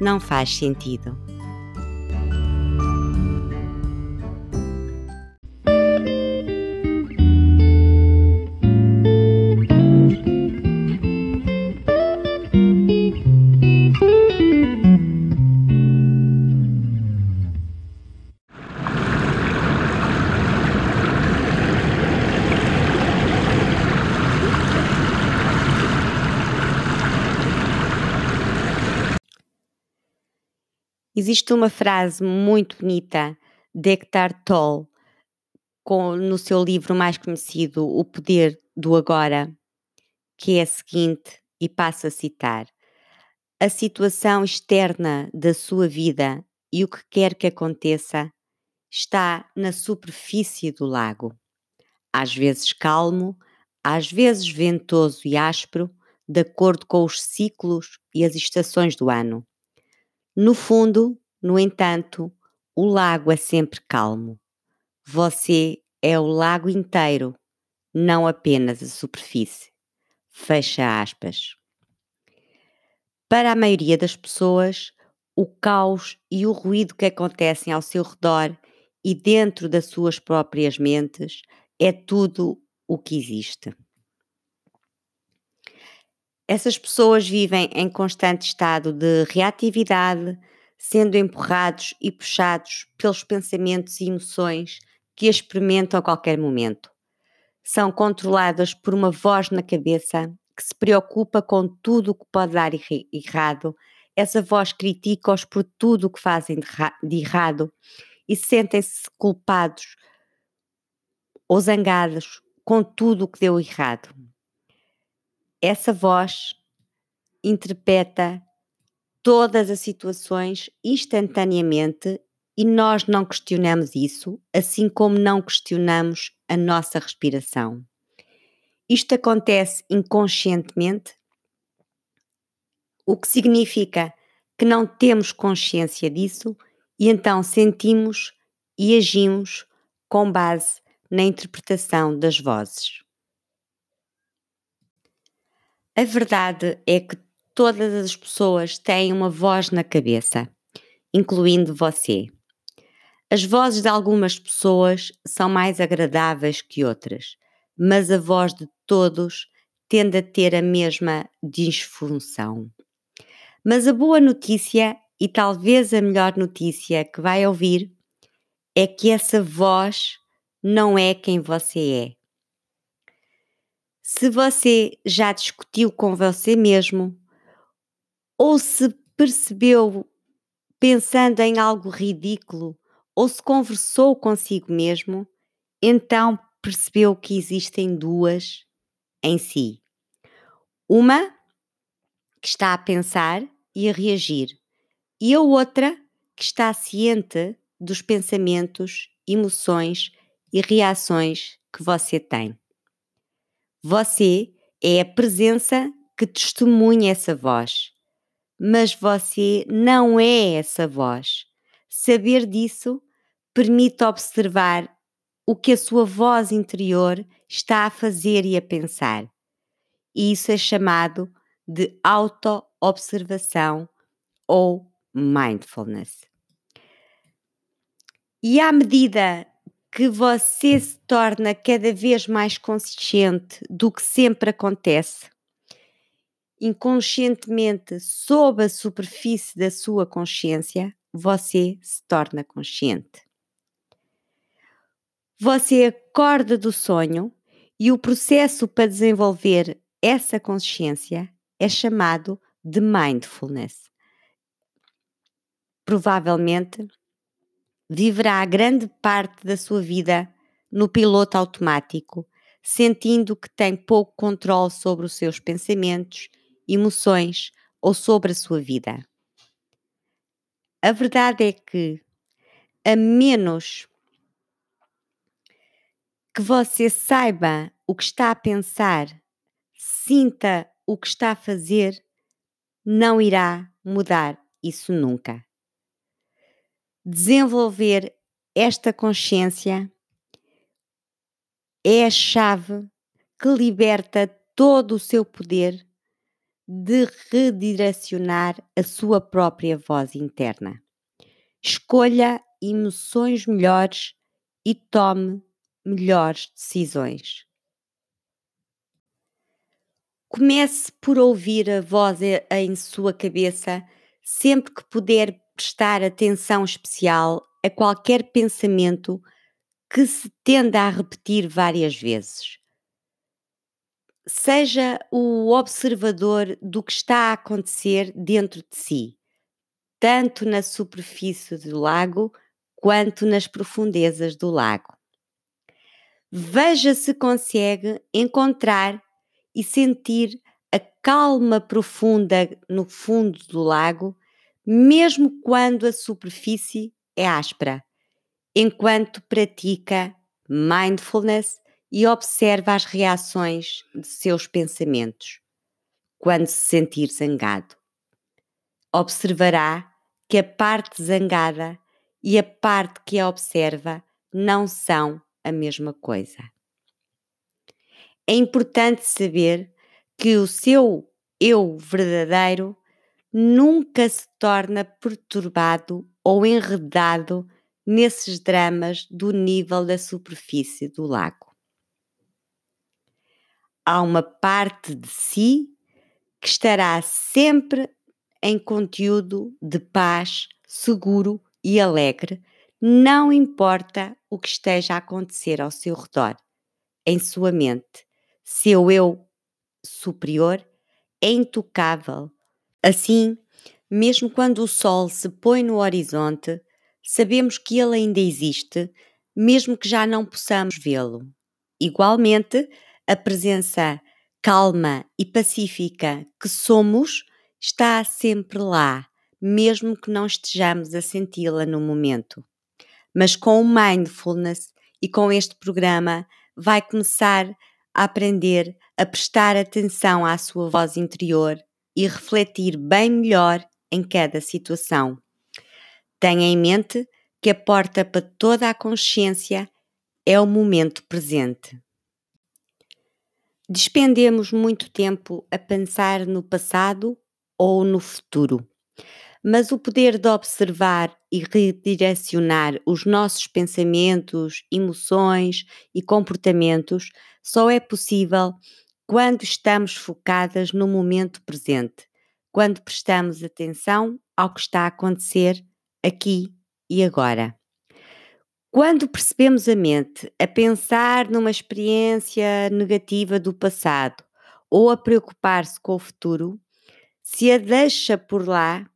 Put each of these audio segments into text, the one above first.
não faz sentido. Existe uma frase muito bonita de Eckhart Tolle com, no seu livro mais conhecido, O Poder do Agora, que é a seguinte, e passo a citar: A situação externa da sua vida e o que quer que aconteça está na superfície do lago. Às vezes calmo, às vezes ventoso e áspero, de acordo com os ciclos e as estações do ano no fundo, no entanto, o lago é sempre calmo. Você é o lago inteiro, não apenas a superfície. Fecha aspas. Para a maioria das pessoas, o caos e o ruído que acontecem ao seu redor e dentro das suas próprias mentes é tudo o que existe. Essas pessoas vivem em constante estado de reatividade, sendo empurrados e puxados pelos pensamentos e emoções que experimentam a qualquer momento. São controladas por uma voz na cabeça que se preocupa com tudo o que pode dar errado. Essa voz critica-os por tudo o que fazem de errado e sentem-se culpados ou zangados com tudo o que deu errado essa voz interpreta todas as situações instantaneamente e nós não questionamos isso, assim como não questionamos a nossa respiração. Isto acontece inconscientemente, o que significa que não temos consciência disso e então sentimos e agimos com base na interpretação das vozes. A verdade é que todas as pessoas têm uma voz na cabeça, incluindo você. As vozes de algumas pessoas são mais agradáveis que outras, mas a voz de todos tende a ter a mesma disfunção. Mas a boa notícia, e talvez a melhor notícia que vai ouvir, é que essa voz não é quem você é. Se você já discutiu com você mesmo ou se percebeu pensando em algo ridículo ou se conversou consigo mesmo, então percebeu que existem duas em si. Uma que está a pensar e a reagir, e a outra que está ciente dos pensamentos, emoções e reações que você tem. Você é a presença que testemunha essa voz, mas você não é essa voz. Saber disso permite observar o que a sua voz interior está a fazer e a pensar. E isso é chamado de auto-observação ou mindfulness. E à medida que você se torna cada vez mais consciente do que sempre acontece, inconscientemente sob a superfície da sua consciência, você se torna consciente. Você acorda do sonho e o processo para desenvolver essa consciência é chamado de mindfulness. Provavelmente viverá grande parte da sua vida no piloto automático, sentindo que tem pouco controle sobre os seus pensamentos, emoções ou sobre a sua vida. A verdade é que, a menos que você saiba o que está a pensar, sinta o que está a fazer, não irá mudar isso nunca. Desenvolver esta consciência é a chave que liberta todo o seu poder de redirecionar a sua própria voz interna. Escolha emoções melhores e tome melhores decisões. Comece por ouvir a voz em sua cabeça sempre que puder prestar atenção especial a qualquer pensamento que se tenda a repetir várias vezes. Seja o observador do que está a acontecer dentro de si, tanto na superfície do lago quanto nas profundezas do lago. Veja se consegue encontrar e sentir a calma profunda no fundo do lago, mesmo quando a superfície é áspera, enquanto pratica mindfulness e observa as reações de seus pensamentos. Quando se sentir zangado, observará que a parte zangada e a parte que a observa não são a mesma coisa. É importante saber que o seu eu verdadeiro nunca se torna perturbado ou enredado nesses dramas do nível da superfície do lago. Há uma parte de si que estará sempre em conteúdo de paz, seguro e alegre não importa o que esteja a acontecer ao seu redor, em sua mente, seu eu superior é intocável. Assim, mesmo quando o sol se põe no horizonte, sabemos que ele ainda existe, mesmo que já não possamos vê-lo. Igualmente, a presença calma e pacífica que somos está sempre lá, mesmo que não estejamos a senti-la no momento mas com o mindfulness e com este programa vai começar a aprender a prestar atenção à sua voz interior e refletir bem melhor em cada situação. Tenha em mente que a porta para toda a consciência é o momento presente. Despendemos muito tempo a pensar no passado ou no futuro mas o poder de observar e redirecionar os nossos pensamentos, emoções e comportamentos só é possível quando estamos focadas no momento presente, quando prestamos atenção ao que está a acontecer aqui e agora. Quando percebemos a mente a pensar numa experiência negativa do passado ou a preocupar-se com o futuro, se a deixa por lá,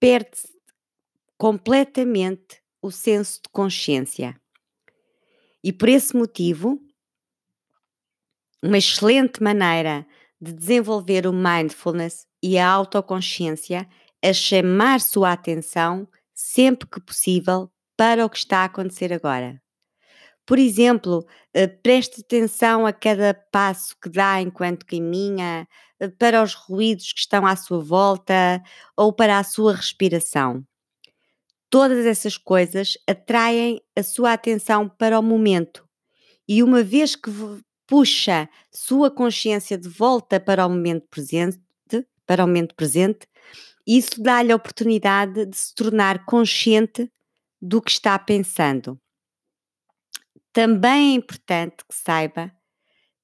perde completamente o senso de consciência. E por esse motivo, uma excelente maneira de desenvolver o mindfulness e a autoconsciência é chamar sua atenção sempre que possível para o que está a acontecer agora. Por exemplo, eh, preste atenção a cada passo que dá enquanto caminha, eh, para os ruídos que estão à sua volta ou para a sua respiração. Todas essas coisas atraem a sua atenção para o momento. E uma vez que puxa sua consciência de volta para o momento presente, para o momento presente, isso dá-lhe a oportunidade de se tornar consciente do que está pensando. Também é importante que saiba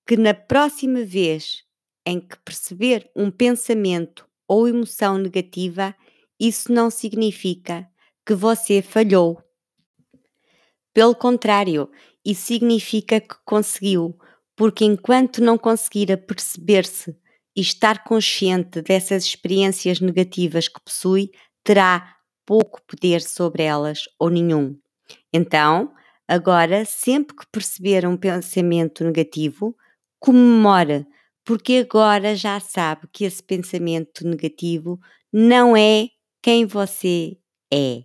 que na próxima vez em que perceber um pensamento ou emoção negativa, isso não significa que você falhou. Pelo contrário, isso significa que conseguiu, porque enquanto não conseguir perceber-se e estar consciente dessas experiências negativas que possui, terá pouco poder sobre elas ou nenhum. Então, Agora, sempre que perceber um pensamento negativo, comemore, porque agora já sabe que esse pensamento negativo não é quem você é.